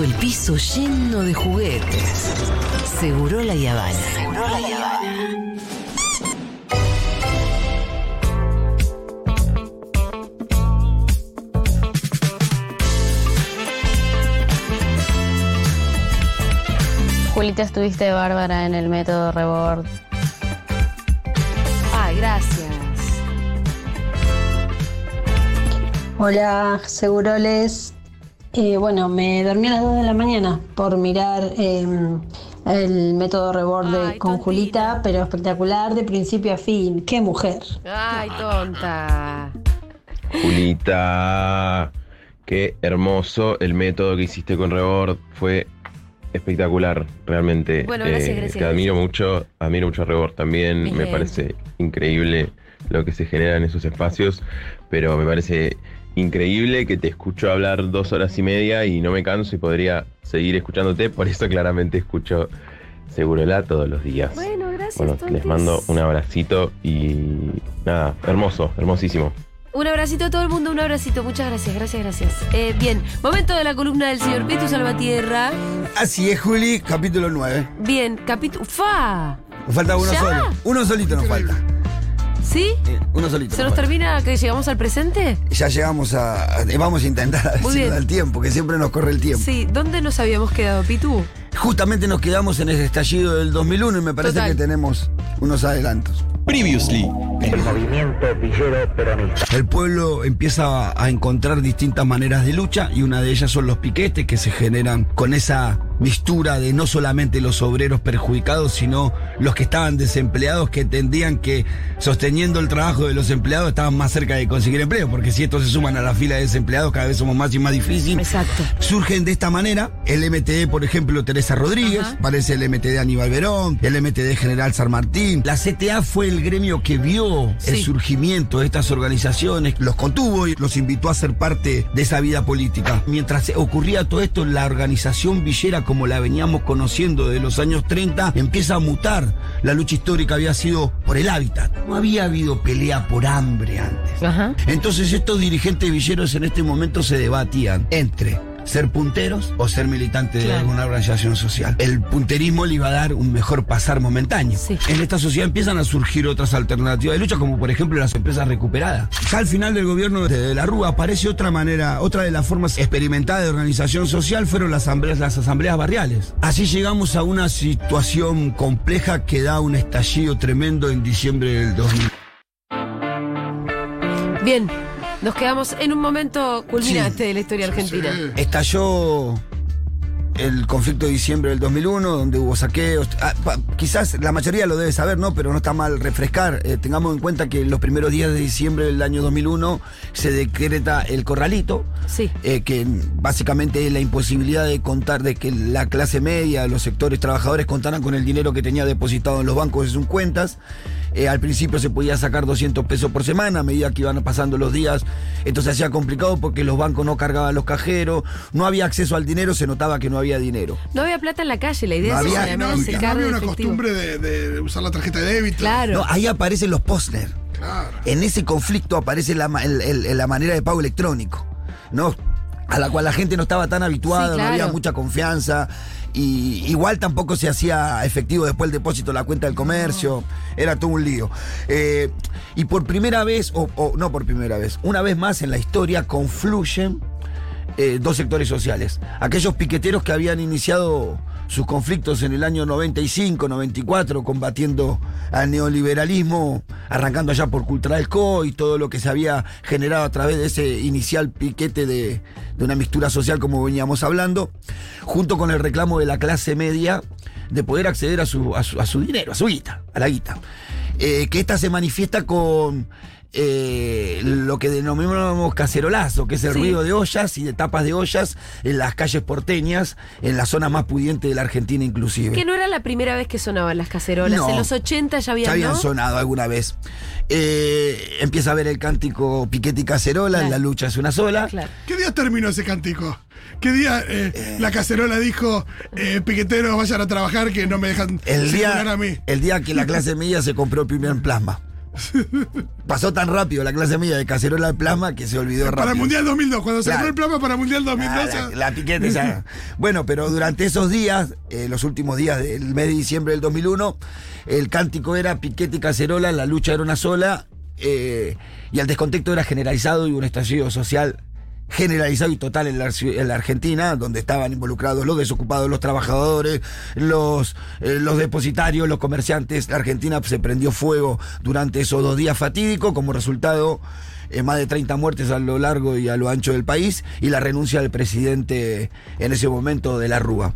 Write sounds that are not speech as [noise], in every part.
todo el piso lleno de juguetes. Seguro la Yavana. Seguro la Yavana. Julita, estuviste bárbara en el método Rebord. Ay, gracias. Hola, Seguroles. Eh, bueno, me dormí a las 2 de la mañana por mirar eh, el método reborde Ay, con tontita. Julita, pero espectacular de principio a fin. ¡Qué mujer! Ay, tonta. Julita, qué hermoso el método que hiciste con Rebord. Fue espectacular, realmente. Bueno, gracias, gracias, Te admiro mucho, admiro mucho a Rebord también. Me parece increíble lo que se genera en esos espacios, pero me parece increíble que te escucho hablar dos horas y media y no me canso y podría seguir escuchándote. Por eso claramente escucho Segurola todos los días. Bueno, gracias, Bueno, tontis. les mando un abracito y nada, hermoso, hermosísimo. Un abracito a todo el mundo, un abracito. Muchas gracias, gracias, gracias. Eh, bien, momento de la columna del señor Pitu Salvatierra. Así es, Juli, capítulo 9. Bien, capítulo. ¡Fa! Nos falta uno ¿Ya? solo. Uno solito nos falta. ¿Sí? Eh, Uno solito. ¿Se nos termina que llegamos al presente? Ya llegamos a. a- Vamos a intentar a [laughs] ver Muy si bien. nos da el tiempo, que siempre nos corre el tiempo. Sí, ¿dónde nos habíamos quedado, Pitu? Justamente nos quedamos en ese estallido del 2001 y me parece Total. que tenemos unos adelantos. Previously. El movimiento villero peronista. El pueblo empieza a encontrar distintas maneras de lucha y una de ellas son los piquetes que se generan con esa mistura de no solamente los obreros perjudicados, sino los que estaban desempleados que entendían que sosteniendo el trabajo de los empleados estaban más cerca de conseguir empleo, porque si estos se suman a la fila de desempleados cada vez somos más y más difícil. Exacto. Surgen de esta manera el MTD, por ejemplo, Teresa Rodríguez, Ajá. parece el MTD Aníbal Verón, el MTD General San Martín. La CTA fue el gremio que vio el surgimiento de estas organizaciones, los contuvo y los invitó a ser parte de esa vida política. Mientras ocurría todo esto, la organización villera, como la veníamos conociendo de los años 30, empieza a mutar. La lucha histórica había sido por el hábitat. No había habido pelea por hambre antes. Ajá. Entonces estos dirigentes villeros en este momento se debatían entre ser punteros o ser militante de alguna organización social. El punterismo le iba a dar un mejor pasar momentáneo. Sí. En esta sociedad empiezan a surgir otras alternativas de lucha, como por ejemplo las empresas recuperadas. Ya al final del gobierno de, de la Rúa aparece otra manera, otra de las formas experimentadas de organización social fueron las asambleas, las asambleas barriales. Así llegamos a una situación compleja que da un estallido tremendo en diciembre del 2000. Bien, nos quedamos en un momento culminante de la historia argentina. Estalló el conflicto de diciembre del 2001, donde hubo saqueos. Ah, pa- quizás la mayoría lo debe saber, ¿no? Pero no está mal refrescar. Eh, tengamos en cuenta que en los primeros días de diciembre del año 2001 se decreta el corralito, Sí. eh, que básicamente es la imposibilidad de contar, de que la clase media, los sectores trabajadores contaran con el dinero que tenía depositado en los bancos de sus cuentas. Eh, al principio se podía sacar 200 pesos por semana, a medida que iban pasando los días, esto se hacía complicado porque los bancos no cargaban los cajeros, no había acceso al dinero, se notaba que no había dinero. No había plata en la calle, la idea No es había- que no, había una costumbre de, de usar la tarjeta de débito. Claro. No, ahí aparecen los Posner. Claro. En ese conflicto aparece la, ma- el- el- la manera de pago electrónico, ¿no? A la cual la gente no estaba tan habituada, Sí, no había mucha confianza. Y igual tampoco se hacía efectivo después el depósito en la cuenta del comercio. Era todo un lío. Eh, y por primera vez, o, o no por primera vez, una vez más en la historia confluyen eh, dos sectores sociales. Aquellos piqueteros que habían iniciado sus conflictos en el año 95, 94, combatiendo al neoliberalismo, arrancando allá por Cultural Co y todo lo que se había generado a través de ese inicial piquete de, de una mixtura social como veníamos hablando, junto con el reclamo de la clase media de poder acceder a su, a su, a su dinero, a su guita, a la guita. Eh, que esta se manifiesta con eh, lo que denominamos cacerolazo, que es el Sí. ruido de ollas y de tapas de ollas en las calles porteñas, en la zona más pudiente de la Argentina inclusive. Que no era la primera vez que sonaban las cacerolas. No. En los 80 ya habían, Ya habían ¿no? sonado alguna vez. Eh, empieza a ver el cántico Piquete y Cacerola, Claro. la lucha es una sola. Claro. ¿Qué día terminó ese cántico? ¿Qué día eh, la cacerola dijo, eh, piqueteros vayan a trabajar que no me dejan El día, a mí? el día que la clase media se compró el primer plasma. Pasó tan rápido la clase media de cacerola al plasma que se olvidó rápido. Para Mundial 2002, cuando se Claro. ganó el plasma para Mundial 2002. Ah, la, la piquete ya. Bueno, pero durante esos días, eh, los últimos días del mes de diciembre del 2001, el cántico era piquete y cacerola, la lucha era una sola, eh, y el descontexto era generalizado y un estallido social generalizado y total en la, en la Argentina, donde estaban involucrados los desocupados, los trabajadores, los, eh, los depositarios, los comerciantes. La Argentina se prendió fuego durante esos dos días fatídicos, como resultado eh, más de 30 muertes a lo largo y a lo ancho del país, y la renuncia del presidente en ese momento de la Rúa.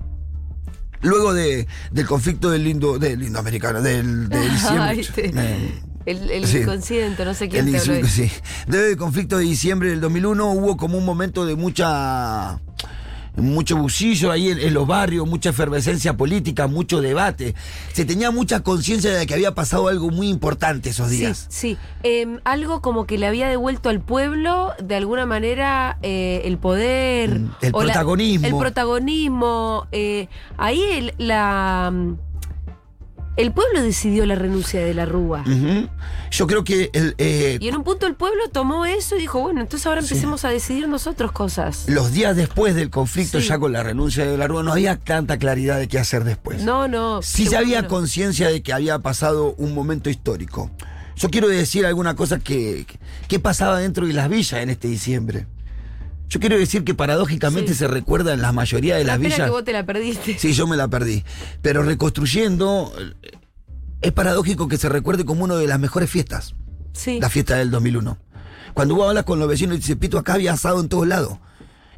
Luego de, del conflicto del lindo, del lindo americano, del, de diciembre. [laughs] El, el Sí. inconsciente, no sé quién el te sí. Desde el conflicto de diciembre del 2001 hubo como un momento de mucha mucho bucillo ahí en, en los barrios, mucha efervescencia política, mucho debate. Se tenía mucha conciencia de que había pasado algo muy importante esos días. Sí, sí. Em, algo como que le había devuelto al pueblo, de alguna manera, eh, el poder. El la- protagonismo. el protagonismo. eh, ahí el, la. El pueblo decidió la renuncia de la Rúa. Yo creo que el, eh, Y en un punto el pueblo tomó eso y dijo, bueno, entonces ahora empecemos a decidir nosotros cosas. los días después del conflicto, Sí. ya con la renuncia de la Rúa, no había tanta claridad de qué hacer después. No, no. Sí seguro había no. conciencia de que había pasado un momento histórico. Yo quiero decir alguna cosa que, que pasaba dentro de las villas en este diciembre. Yo quiero decir que paradójicamente Sí. se recuerda en la mayoría de las villas. que vos te la perdiste. Sí, yo me la perdí. Pero reconstruyendo, es paradójico que se recuerde como una de las mejores fiestas, Sí. la fiesta del 2001. Cuando vos hablas con los vecinos y dices, Pito, acá había asado en todos lados.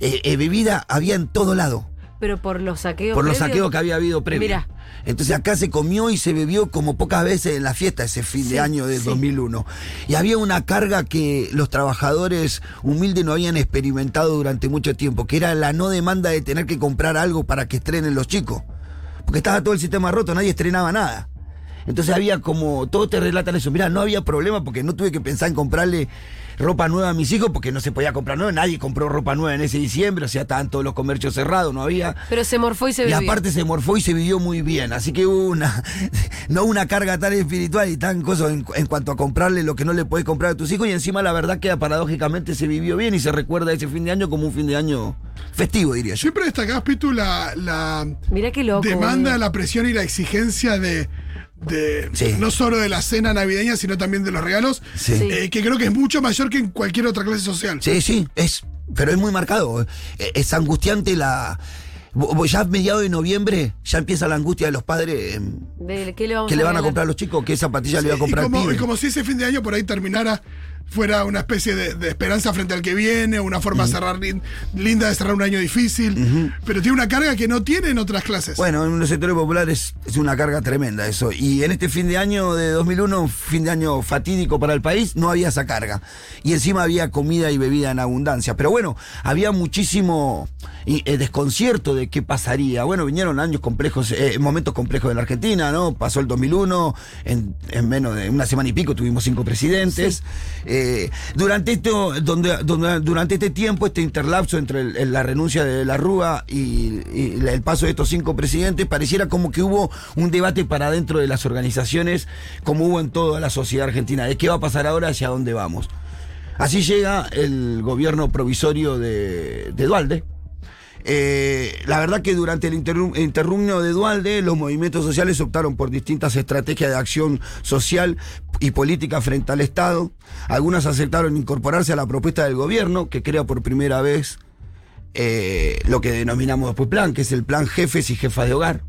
Eh, eh, bebida había en todo lado. Pero por los saqueos. Por los saqueos que había habido previo. Mirá. Entonces acá se comió y se bebió como pocas veces en la fiesta ese fin Sí, de año del sí. 2001. Y había una carga que los trabajadores humildes no habían experimentado durante mucho tiempo, que era la no demanda de tener que comprar algo para que estrenen los chicos. Porque estaba todo el sistema roto, nadie estrenaba nada. Entonces había como, todos te relatan eso, mira, no había problema porque no tuve que pensar en comprarle ropa nueva a mis hijos porque no se podía comprar nueva, nadie compró ropa nueva en ese diciembre, o sea, estaban todos los comercios cerrados, no había... Pero se morfó y se Y bebió. aparte se morfó y se vivió muy bien. Así que hubo una, [laughs] no una carga tan espiritual y tan cosa en, en cuanto a comprarle lo que no le podés comprar a tus hijos. Y encima la verdad que paradójicamente se vivió bien y se recuerda ese fin de año como un fin de año festivo, diría yo. Siempre destacás, Pitu, la, la Mirá qué loco. demanda, la presión y la exigencia de, de Sí. no solo de la cena navideña, sino también de los regalos, Sí. Eh, que creo que es mucho mayor que en cualquier otra clase social. Sí, sí, es, pero es muy marcado. Eh, Es angustiante la. Ya a mediados de noviembre ya empieza la angustia de los padres. eh, De- ¿Qué le vamos que le van a comprar a los chicos? ¿Qué zapatilla le va a y, comprar al como, y como si ese fin de año por ahí terminara, fuera una especie de, de esperanza frente al que viene, una forma de cerrar lin- linda de cerrar un año difícil, pero tiene una carga que no tiene en otras clases. Bueno, en los sectores populares es una carga tremenda eso. Y en este fin de año de 2001, fin de año fatídico para el país, no había esa carga. Y encima había comida y bebida en abundancia. Pero bueno, había muchísimo eh, desconcierto de qué pasaría. Bueno, vinieron años complejos, eh, momentos complejos en la Argentina, ¿no? Pasó el 2001, en, en menos de una semana y pico tuvimos cinco presidentes. Eh, durante, esto, donde, donde- durante este tiempo, este interlapso entre la renuncia de la Rúa y, y el paso de estos cinco presidentes, pareciera como que hubo un debate para dentro de las organizaciones, como hubo en toda la sociedad argentina, de qué va a pasar ahora, hacia dónde vamos. Así llega el gobierno provisorio de, de Dualde. Eh, la verdad que durante el interru- interrumno de Dualde, los movimientos sociales optaron por distintas estrategias de acción social y política frente al Estado. Algunas aceptaron incorporarse a la propuesta del gobierno, que crea por primera vez eh, lo que denominamos después plan, que es el plan jefes y jefas de hogar,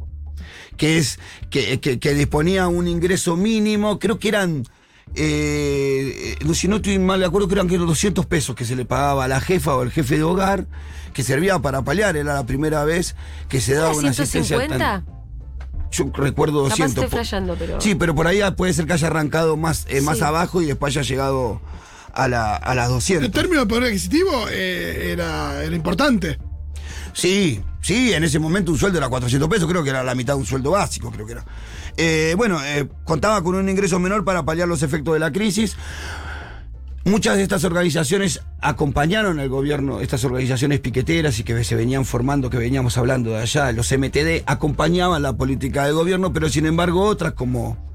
que es que disponía un ingreso mínimo, creo que eran, eh, no, si no estoy mal de acuerdo, creo que eran 200 pesos que se le pagaba a la jefa o al jefe de hogar, que servía para paliar, era la primera vez que se daba ¿Era una asistencia. tan- 150? yo recuerdo Capaz 200. estoy flasheando, pero. Sí, pero por ahí puede ser que haya arrancado más, eh, más Sí. abajo y después haya llegado a, la, a las En 200. términos de poder adquisitivo, eh, era, era importante. Sí, sí, en ese momento un sueldo era 400 pesos, creo que era la mitad de un sueldo básico, creo que era. Eh, bueno, eh, contaba con un ingreso menor para paliar los efectos de la crisis. Muchas de estas organizaciones acompañaron al gobierno, estas organizaciones piqueteras y que se venían formando, que veníamos hablando de allá, los MTD, acompañaban la política del gobierno, pero sin embargo otras como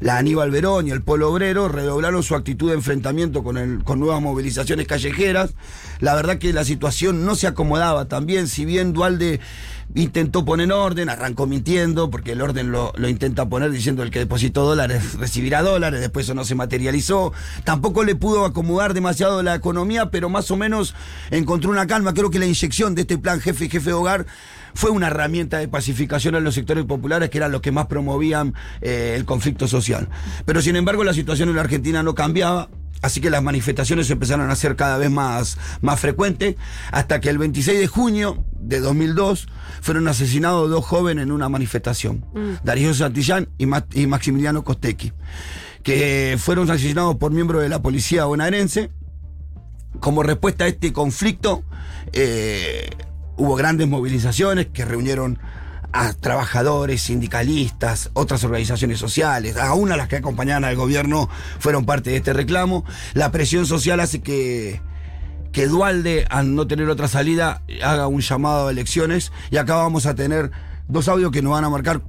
la Aníbal Verón y el Polo Obrero redoblaron su actitud de enfrentamiento con, el, con nuevas movilizaciones callejeras. La verdad que la situación no se acomodaba también, si bien Dualde intentó poner orden, arrancó mintiendo, porque el orden lo, lo intenta poner diciendo el que depositó dólares recibirá dólares, después eso no se materializó. Tampoco le pudo acomodar demasiado la economía, pero más o menos encontró una calma. Creo que la inyección de este plan jefe y jefe de hogar fue una herramienta de pacificación en los sectores populares que eran los que más promovían eh, el conflicto social. Pero sin embargo la situación en la Argentina no cambiaba. Así que las manifestaciones empezaron a ser cada vez más, más frecuentes, hasta que el 26 de junio de 2002 fueron asesinados dos jóvenes en una manifestación, Darío Santillán y, Ma- y Maximiliano Costecchi, que fueron asesinados por miembros de la policía bonaerense. Como respuesta a este conflicto, eh, hubo grandes movilizaciones que reunieron a trabajadores, sindicalistas, otras organizaciones sociales, aún a las que acompañaban al gobierno fueron parte de este reclamo. La presión social hace que, que Dualde, al no tener otra salida, haga un llamado a elecciones y acá vamos a tener dos audios que nos van a marcar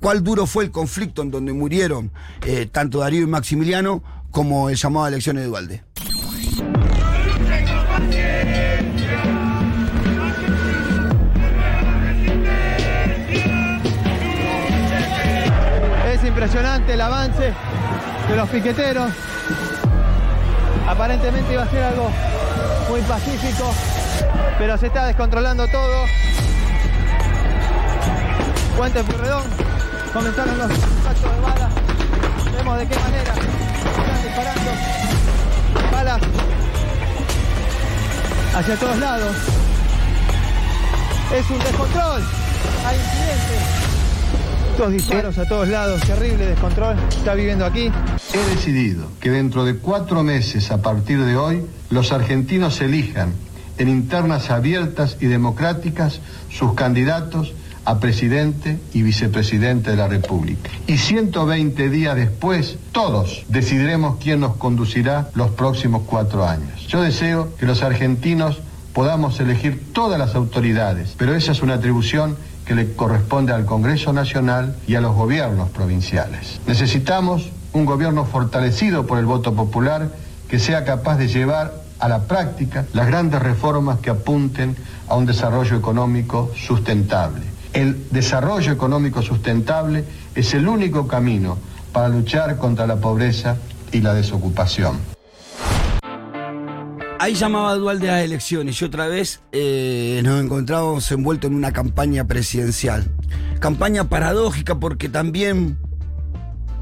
cuál duro fue el conflicto en donde murieron eh, tanto Darío y Maximiliano como el llamado a elecciones de Dualde. Impresionante el avance de los piqueteros. Aparentemente iba a ser algo muy pacífico, pero se está descontrolando todo. Puente Purredón, comenzaron los impactos de balas. Vemos de qué manera están disparando balas hacia todos lados. Es un descontrol, hay incidentes. Disparos a todos lados, terrible descontrol, está viviendo aquí. He decidido que dentro de cuatro meses a partir de hoy, los argentinos elijan en internas abiertas y democráticas sus candidatos a presidente y vicepresidente de la República. Y 120 días después, todos decidiremos quién nos conducirá los próximos cuatro años. Yo deseo que los argentinos podamos elegir todas las autoridades, pero esa es una atribución que le corresponde al Congreso Nacional y a los gobiernos provinciales. Necesitamos un gobierno fortalecido por el voto popular que sea capaz de llevar a la práctica las grandes reformas que apunten a un desarrollo económico sustentable. El desarrollo económico sustentable es el único camino para luchar contra la pobreza y la desocupación. Ahí llamaba Dualde a las elecciones y otra vez eh, nos encontramos envueltos en una campaña presidencial. Campaña paradójica porque también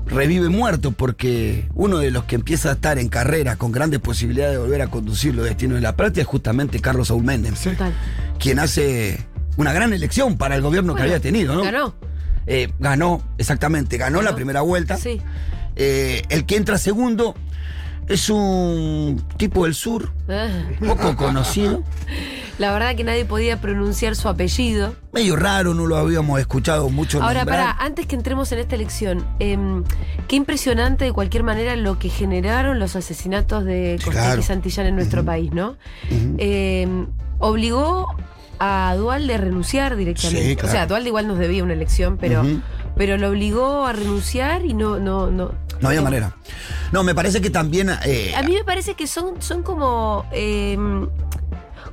revive muerto, porque uno de los que empieza a estar en carrera con grandes posibilidades de volver a conducir los destinos de la práctica es justamente Carlos Saúl Méndez, Total. quien hace una gran elección para el gobierno que había tenido, ¿no? Ganó. Eh, ganó, exactamente, ganó, Ganó. la primera vuelta. Sí. Eh, el que entra segundo es un tipo del sur, Ah. poco conocido. La verdad que nadie podía pronunciar su apellido. Medio raro, no lo habíamos escuchado mucho. Ahora, para, antes que entremos en esta elección, em, qué impresionante de cualquier manera lo que generaron los asesinatos de Costec claro. y Santillán en nuestro país, ¿no? Em, obligó a Dualde a renunciar directamente. Sí, claro. O sea, Dualde igual nos debía una elección, pero, pero lo obligó a renunciar y no, no, no. No había manera. No, me parece que también. eh, A mí me parece que son, son como em,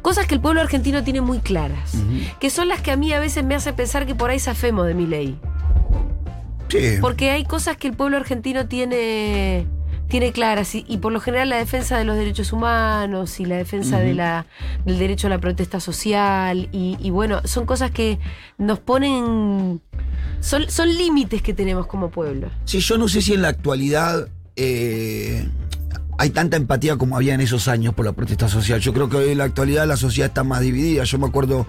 cosas que el pueblo argentino tiene muy claras. Que son las que a mí a veces me hace pensar que por ahí zafemos de mi ley. sí. Porque hay cosas que el pueblo argentino tiene, tiene claras y, y por lo general la defensa de los derechos humanos y la defensa de la, del derecho a la protesta social y, y bueno, son cosas que nos ponen... Son, son límites que tenemos como pueblo. Sí, yo no sé si en la actualidad eh, hay tanta empatía como había en esos años por la protesta social. Yo creo que hoy en la actualidad la sociedad está más dividida. Yo me acuerdo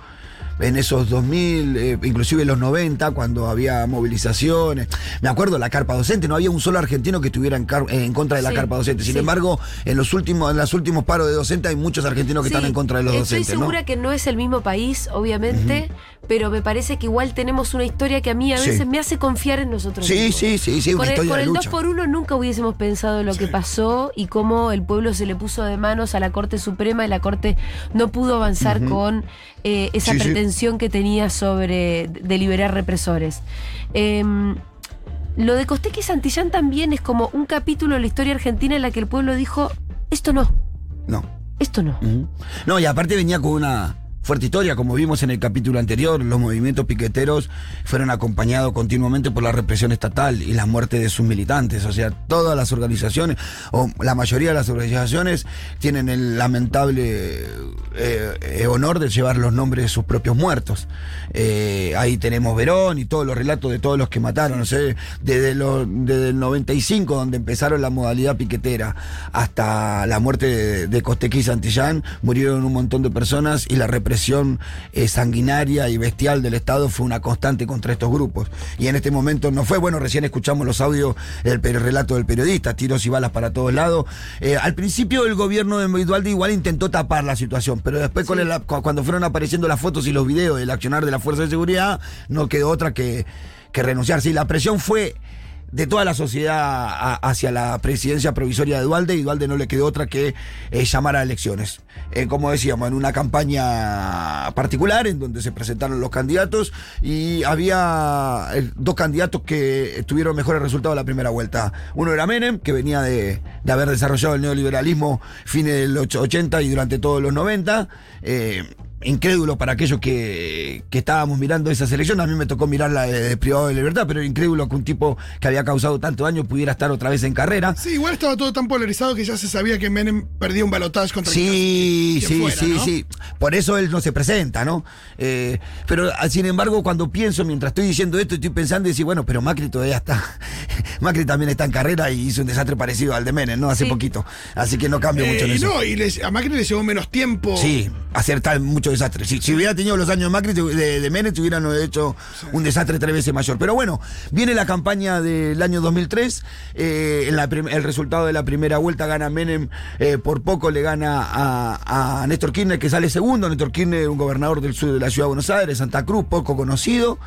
en esos 2000, eh, inclusive en los 90, cuando había movilizaciones. Me acuerdo la carpa docente, no había un solo argentino que estuviera en, car- en contra de la Sí, carpa docente. Sin sí. embargo, en los últimos, en los últimos paros de docentes hay muchos argentinos que Sí, están en contra de los Estoy docentes. ¿no? segura que no es el mismo país, obviamente, pero me parece que igual tenemos una historia que a mí a veces me hace confiar en nosotros Sí, mismos. sí, sí, sí, una Con el, con de el 2 lucha. por 1 nunca hubiésemos pensado lo que pasó y cómo el pueblo se le puso de manos a la Corte Suprema y la Corte no pudo avanzar con eh, esa Sí, que tenía sobre de liberar represores. Em, lo de Costequi y Santillán también es como un capítulo de la historia argentina en la que el pueblo dijo, esto no, No. esto no. No, y aparte venía con una fuerte historia, como vimos en el capítulo anterior, los movimientos piqueteros fueron acompañados continuamente por la represión estatal y la muerte de sus militantes. O sea, todas las organizaciones, o la mayoría de las organizaciones, tienen el lamentable eh, eh, honor de llevar los nombres de sus propios muertos. Eh, ahí tenemos Verón y todos los relatos de todos los que mataron, no sé, desde, el 95, donde empezaron la modalidad piquetera, hasta la muerte de, de Costequi Santillán, murieron un montón de personas y la represión eh, sanguinaria y bestial del Estado fue una constante contra estos grupos. Y en este momento no fue, bueno, recién escuchamos los audios del relato del periodista, tiros y balas para todos lados. Eh, al principio el gobierno de Dualde igual intentó tapar la situación, pero después con el- cu- cuando fueron apareciendo las fotos y los videos del accionar de la Fuerza de Seguridad, no quedó otra que, que renunciar. Sí, la presión fue de toda la sociedad hacia la presidencia provisoria de Dualde y Dualde no le quedó otra que eh, llamar a elecciones. Eh, como decíamos, en una campaña particular en donde se presentaron los candidatos y había eh, dos candidatos que tuvieron mejores resultados la primera vuelta. Uno era Menem, que venía de, de haber desarrollado el neoliberalismo fines del 80 y durante todos los 90. eh, incrédulo para aquellos que, que estábamos mirando esa selección. A mí me tocó mirarla de, de privado de libertad, pero era incrédulo que un tipo que había causado tanto daño pudiera estar otra vez en carrera. Sí, igual estaba todo tan polarizado que ya se sabía que Menem perdía un balotaje contra Sí, quien sí, fuera, sí, ¿no? sí. Por eso él no se presenta, ¿no? Eh, pero ah, sin embargo, cuando pienso, mientras estoy diciendo esto, estoy pensando y decir, bueno, pero Macri todavía está. [laughs] Macri también está en carrera y hizo un desastre parecido al de Menem, ¿no? Hace Sí. poquito. Así que no cambio mucho en Eh, eso. no, y les- a Macri le llevó menos tiempo. Sí, hacer tal mucho desastre. Si, si hubiera tenido los años de Macri, de, de Menem, te hubieran hecho un desastre tres veces mayor. Pero bueno, viene la campaña del año 2003. eh, en la prim- el resultado de la primera vuelta gana Menem, eh, por poco le gana a, a Néstor Kirchner, que sale segundo. Néstor Kirchner, un gobernador del sur de la ciudad de Buenos Aires, Santa Cruz, poco conocido.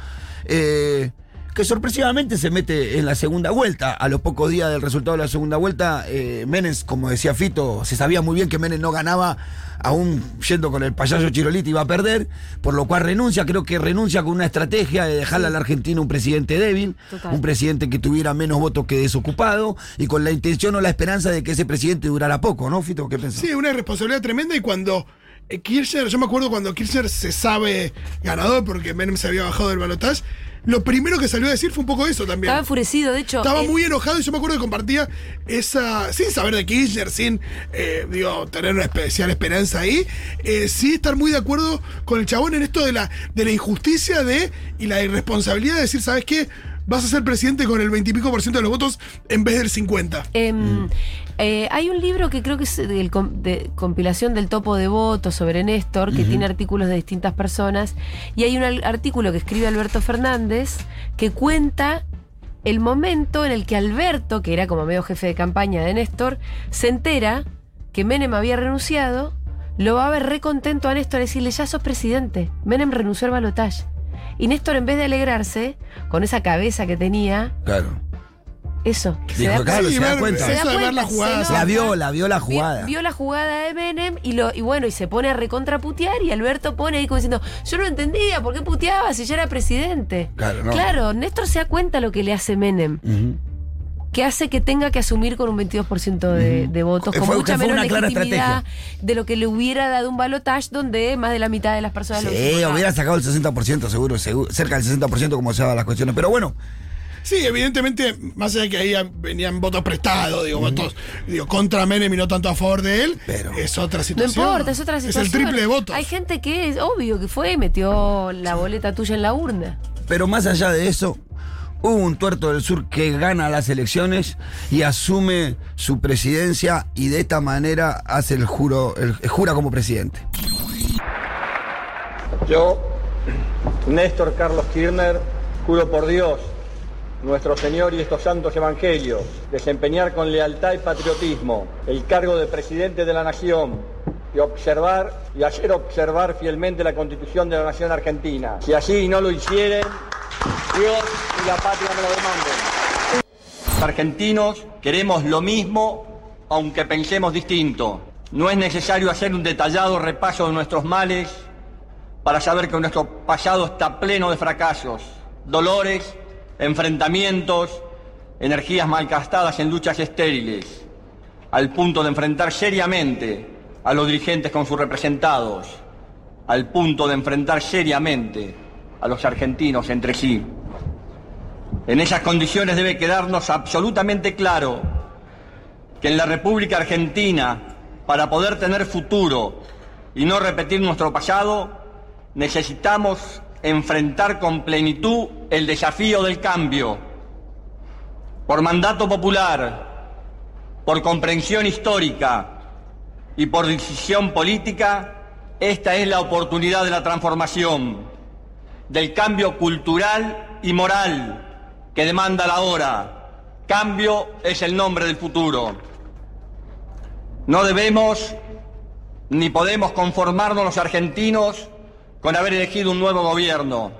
eh, que sorpresivamente se mete en la segunda vuelta. A los pocos días del resultado de la segunda vuelta, eh, Menem, como decía Fito, se sabía muy bien que Menem no ganaba, aún yendo con el payaso Chiroliti iba a perder, por lo cual renuncia, creo que renuncia con una estrategia de dejarle a la Argentina un presidente débil, Total. un presidente que tuviera menos votos que desocupado, y con la intención o la esperanza de que ese presidente durara poco, ¿no, Fito? ¿Qué pensás? Sí, una responsabilidad tremenda y cuando eh, Kirchner, yo me acuerdo cuando Kirchner se sabe ganador porque Menem se había bajado del balotaje, lo primero que salió a decir fue un poco eso también. Estaba enfurecido, de hecho. Estaba eh, muy enojado y yo me acuerdo que compartía esa, sin saber de Kirchner, sin, eh, digo, tener una especial esperanza ahí, eh, sí estar muy de acuerdo con el chabón en esto de la, de la injusticia de y la irresponsabilidad de decir, ¿sabes qué? Vas a ser presidente con el veintipico por ciento de los votos en vez del 50. Em, eh, hay un libro que creo que es de, de compilación del topo de votos sobre Néstor, que tiene artículos de distintas personas, y hay un artículo que escribe Alberto Fernández que cuenta el momento en el que Alberto, que era como medio jefe de campaña de Néstor, se entera que Menem había renunciado, lo va a ver recontento a Néstor, decirle, ya sos presidente, Menem renunció al balotaje. Y Néstor, en vez de alegrarse, con esa cabeza que tenía, Claro. Eso. que se Dijo, da claro, Sí, se da ver- cuenta. se da Eso de ver la cuenta, jugada. se La vio, la vio la jugada. Vio, la jugada de Menem y, lo, y bueno, y se pone a recontraputear y Alberto pone ahí como diciendo, yo no entendía, ¿por qué puteaba si ya era presidente? Claro, no. Claro, Néstor se da cuenta lo que le hace Menem, que hace que tenga que asumir con un 22% de, de votos, con fue- mucha menos una clara legitimidad de lo que le hubiera dado un balotage donde más de la mitad de las personas lo Sí, votado. hubiera sacado el 60%, seguro, seguro, cerca del 60% como se daban las cuestiones. Pero bueno, Sí, evidentemente, más allá de que ahí venían votos prestados, digo, votos digo, contra Menem y no tanto a favor de él, Pero- es otra No situación. importa, es otra situación. Es el triple de votos. Hay gente que es obvio que fue y metió la boleta tuya en la urna. Pero más allá de eso, hubo un tuerto del sur que gana las elecciones y asume su presidencia y de esta manera hace el juro, el, jura como presidente. Yo, Néstor Carlos Kirchner, juro por Dios, nuestro Señor y estos santos evangelios, desempeñar con lealtad y patriotismo el cargo de presidente de la Nación y observar y hacer observar fielmente la Constitución de la Nación Argentina. Si así no lo hicieren, Dios y la patria me lo demanden. Los argentinos queremos lo mismo, aunque pensemos distinto. No es necesario hacer un detallado repaso de nuestros males para saber que nuestro pasado está pleno de fracasos, dolores, enfrentamientos energías malgastadas en luchas estériles, al punto de enfrentar seriamente a los dirigentes con sus representados, al punto de enfrentar seriamente a los argentinos entre sí. En esas condiciones debe quedarnos absolutamente claro que en la República Argentina, para poder tener futuro y no repetir nuestro pasado, necesitamos enfrentar con plenitud el desafío del cambio. Por mandato popular, por comprensión histórica y por decisión política, esta es la oportunidad de la transformación, del cambio cultural y moral que demanda la hora. Cambio es el nombre del futuro. No debemos ni podemos conformarnos los argentinos con haber elegido un nuevo gobierno.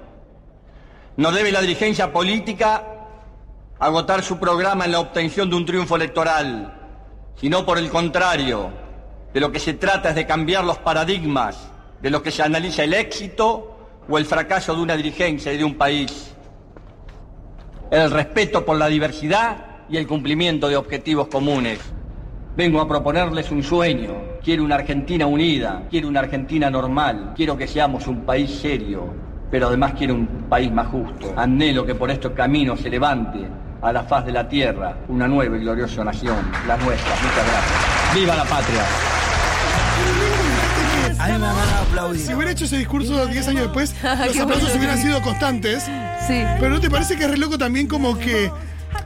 No debe la dirigencia política agotar su programa en la obtención de un triunfo electoral, sino por el contrario, de lo que se trata es de cambiar los paradigmas de lo que se analiza el éxito o el fracaso de una dirigencia y de un país. El respeto por la diversidad y el cumplimiento de objetivos comunes. Vengo a proponerles un sueño. Quiero una Argentina unida, quiero una Argentina normal, quiero que seamos un país serio, pero además quiero un país más justo. Anhelo que por estos caminos se levante a la faz de la tierra una nueva y gloriosa nación, la nuestra. Muchas gracias. ¡Viva la patria! A mí me van a aplaudir. Si hubiera hecho ese discurso 10 años después, [laughs] los Qué aplausos hubieran sido constantes. Sí. Pero ¿no te parece que es re loco también como que,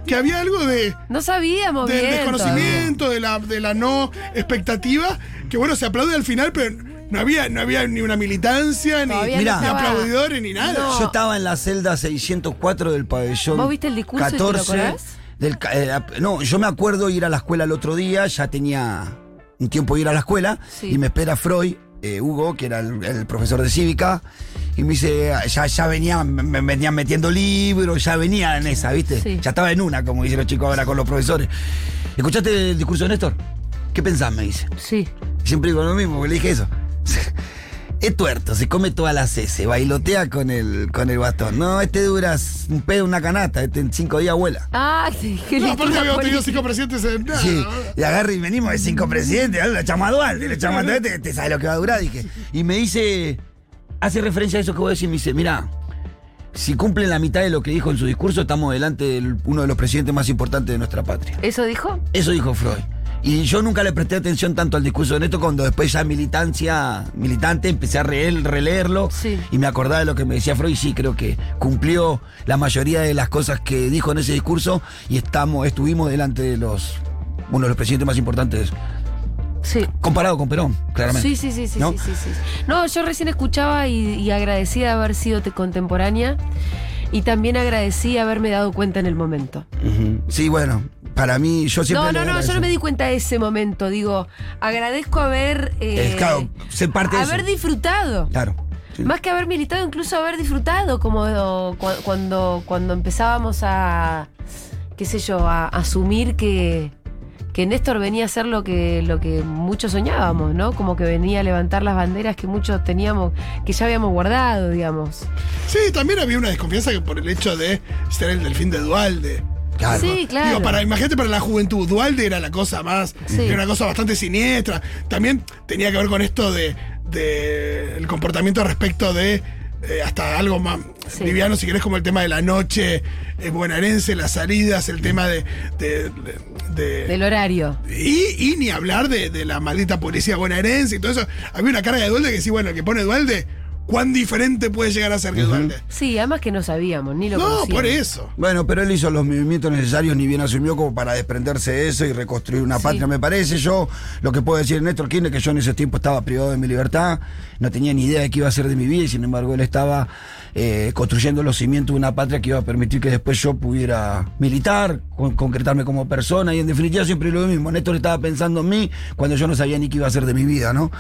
que había algo de, No sabíamos del bien. desconocimiento, de la, de la no expectativa? Que bueno, se aplaude al final, pero no había, no había ni una militancia, ni, Todavía ni no estaba- aplaudidores, ni nada. No. Yo estaba en la celda 604 del pabellón. ¿Vos viste el discurso y te lo 14 acordás? del ca- eh, ap- no, yo me acuerdo ir a la escuela el otro día, ya tenía un tiempo de ir a la escuela, Sí. y me espera Freud, eh, Hugo, que era el, el profesor de cívica, y me dice, ya, ya venía, me, venían metiendo libros, ya venía en esa, ¿viste? Sí. Ya estaba en una, como dicen los chicos ahora con los profesores. ¿Escuchaste el discurso de Néstor? ¿Qué pensás? Me dice. Sí. Siempre digo lo mismo, porque le dije eso. Es tuerto, se come todas las heces, bailotea con el, con el bastón. No, este dura un pedo, una canasta, este en cinco días vuela. Ah, sí, qué No, aparte habíamos tenido cinco presidentes en nada. Sí, y agarra y venimos de cinco presidentes, lo echamos a Duarte, lo echamos a Duarte, te sabe lo que va a durar. Dije. Y me dice, hace referencia a eso que voy a decir, me dice, mira, si cumple la mitad de lo que dijo en su discurso, estamos delante de uno de los presidentes más importantes de nuestra patria. ¿Eso dijo? Eso dijo Freud. Y yo nunca le presté atención tanto al discurso de Neto cuando después ya militancia, militante, empecé a releer- releerlo Sí. y me acordaba de lo que me decía Freud y sí, creo que cumplió la mayoría de las cosas que dijo en ese discurso y estamos, estuvimos delante de los uno de los presidentes más importantes, Sí. comparado con Perón, claramente. Sí, sí, sí, sí, ¿No? sí, sí, sí. No, yo recién escuchaba y, y agradecí de haber sido te- contemporánea y también agradecí haberme dado cuenta en el momento. Sí, bueno, para mí, yo siempre. No, no, no, yo no me di cuenta de ese momento. Digo, agradezco haber. eh, claro, ser parte de haber eso. disfrutado. Claro. sí. Más que haber militado, incluso haber disfrutado, como cu- cuando, cuando empezábamos a, qué sé yo, a asumir que, que Néstor venía a hacer lo que, lo que muchos soñábamos, ¿no? Como que venía a levantar las banderas que muchos teníamos, que ya habíamos guardado, digamos. Sí, también había una desconfianza que por el hecho de ser el delfín de Dualde. Claro. Sí, claro. Digo, para, imagínate para la juventud, Dualde era la cosa más, Sí. era una cosa bastante siniestra. También tenía que ver con esto de, de el comportamiento respecto de eh, hasta algo más Sí. liviano, si querés, como el tema de la noche eh, bonaerense, las salidas, el tema de. de- de- de- Del horario. y, y ni hablar de, de la maldita policía bonaerense y todo eso. Había una carga de Dualde que sí, bueno, el que pone Dualde, ¿cuán diferente puede llegar a ser que Dualde? Sí, además que no sabíamos, ni lo No, conocíamos. por eso. Bueno, pero él hizo los movimientos necesarios, ni bien asumió como para desprenderse de eso y reconstruir una Sí. patria, me parece. Yo, lo que puedo decir de Néstor Kirchner, que yo en ese tiempo estaba privado de mi libertad, no tenía ni idea de qué iba a hacer de mi vida y sin embargo él estaba eh, construyendo los cimientos de una patria que iba a permitir que después yo pudiera militar, con- concretarme como persona y en definitiva siempre lo mismo. Néstor estaba pensando en mí cuando yo no sabía ni qué iba a hacer de mi vida, ¿no?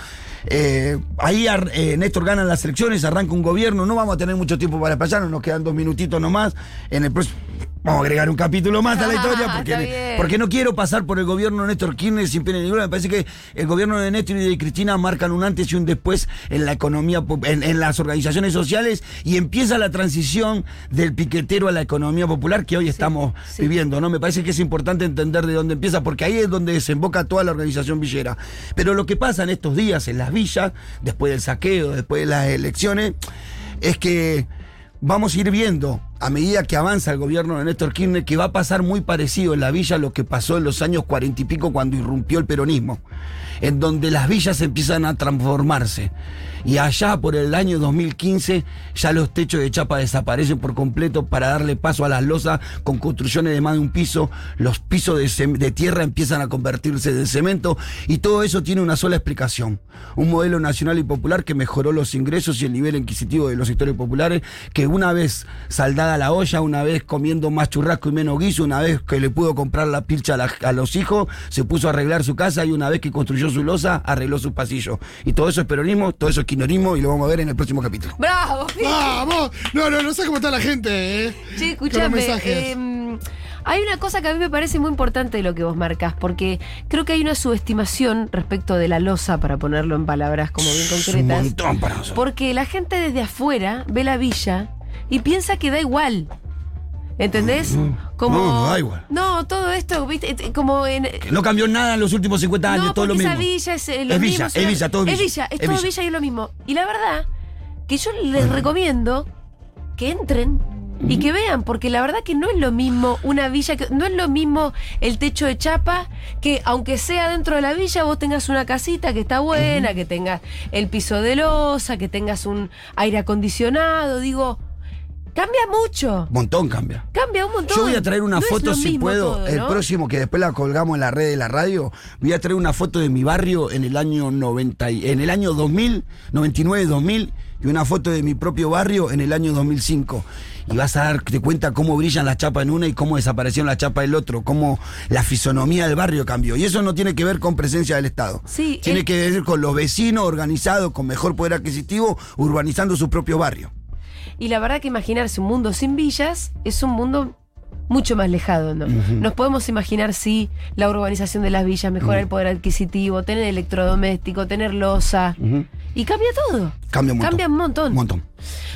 Eh, ahí eh, Néstor gana las elecciones, arranca un gobierno, no vamos a tener mucho tiempo para pasar, nos quedan dos minutitos nomás. En el próximo Vamos a agregar un capítulo más a la [laughs] historia porque, porque no quiero pasar por el gobierno de Néstor Kirchner sin pena ninguna. Me parece que el gobierno de Néstor y de Cristina marcan un antes y un después en la economía, en, en las organizaciones sociales y empieza la transición del piquetero a la economía popular que hoy estamos sí. viviendo. ¿no? Me parece que es importante entender de dónde empieza porque ahí es donde desemboca toda la organización villera. Pero lo que pasa en estos días en las villas, después del saqueo, después de las elecciones, es que vamos a ir viendo a medida que avanza el gobierno de Néstor Kirchner que va a pasar muy parecido en la villa a lo que pasó en los años cuarenta y pico cuando irrumpió el peronismo, en donde las villas empiezan a transformarse. Y allá por el año 2015 ya los techos de chapa desaparecen por completo para darle paso a las losas con construcciones de más de un piso, los pisos de, tierra empiezan a convertirse en cemento y todo eso tiene una sola explicación, un modelo nacional y popular que mejoró los ingresos y el nivel adquisitivo de los sectores populares, que una vez saldada la olla, una vez comiendo más churrasco y menos guiso, una vez que le pudo comprar la pilcha a, a los hijos, se puso a arreglar su casa y una vez que construyó su losa, arregló su pasillo. Y todo eso es peronismo, todo eso es kirchnerismo y lo vamos a ver en el próximo capítulo. ¡Bravo! Vamos. No, no, no sé cómo está la gente, ¿eh? Los escúchame. eh, hay una cosa que a mí me parece muy importante de lo que vos marcas, porque creo que hay una subestimación respecto de la losa, para ponerlo en palabras como bien Es un concretas. montón para nosotros. Porque la gente desde afuera ve la villa y piensa que da igual. ¿Entendés? Como, no, da igual. No, todo esto, ¿viste? Eh, Como en. No cambió nada en los últimos 50 años, no, todo lo mismo. esa villa es eh, lo Es mismo. villa, es villa, todo Es villa. villa, es, Es todo villa. villa y es lo mismo. Y la verdad, que yo les recomiendo que entren y que vean, porque la verdad que no es lo mismo una villa, que no es lo mismo el techo de chapa, que aunque sea dentro de la villa, vos tengas una casita que está buena, que tengas el piso de losa, que tengas un aire acondicionado, digo, cambia mucho. Montón cambia. Cambia un montón. Yo voy a traer una No foto, si puedo, todo, el próximo, que después la colgamos en la red de la radio. Voy a traer una foto de mi barrio en el año 90, y- en el año 2000, 99, 2000, y una foto de mi propio barrio en el año 2005. Y vas a darte cuenta cómo brillan las chapas en una y cómo desaparecieron las chapas del otro, cómo la fisonomía del barrio cambió. Y eso no tiene que ver con presencia del Estado. Sí, tiene que ver con los vecinos organizados, con mejor poder adquisitivo, urbanizando su propio barrio. Y la verdad que imaginarse un mundo sin villas es un mundo mucho más lejano, ¿no? Nos podemos imaginar si la urbanización de las villas mejora el poder adquisitivo, tener electrodoméstico, tener losa. Y cambia todo. Cambia un montón. Cambia un montón. Un montón.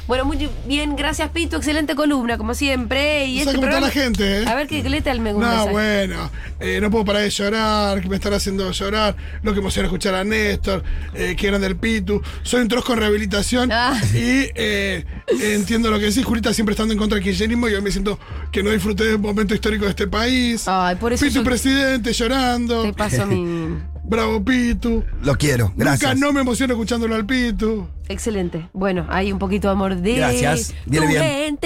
Bueno, muy bien, gracias Pito, excelente columna, como siempre. Y No este programa- la gente, ¿eh? A ver qué leta el me gusta. No, bueno, eh, no puedo parar de llorar, que me están haciendo llorar, lo que emociona escuchar a Néstor, eh, que eran del Pitu, soy un trosco en rehabilitación Ah. y eh, entiendo lo que decís, Julita siempre estando en contra del kirchnerismo y hoy me siento que no disfruté de un momento histórico de este país. Ay, por eso Pitu yo- presidente llorando, Te paso mi... [laughs] bravo Pitu. Lo quiero, gracias. Nunca no me emociono escuchándolo al Pitu. Excelente. Bueno, hay un poquito de amor de Gracias. Tu bien. gente.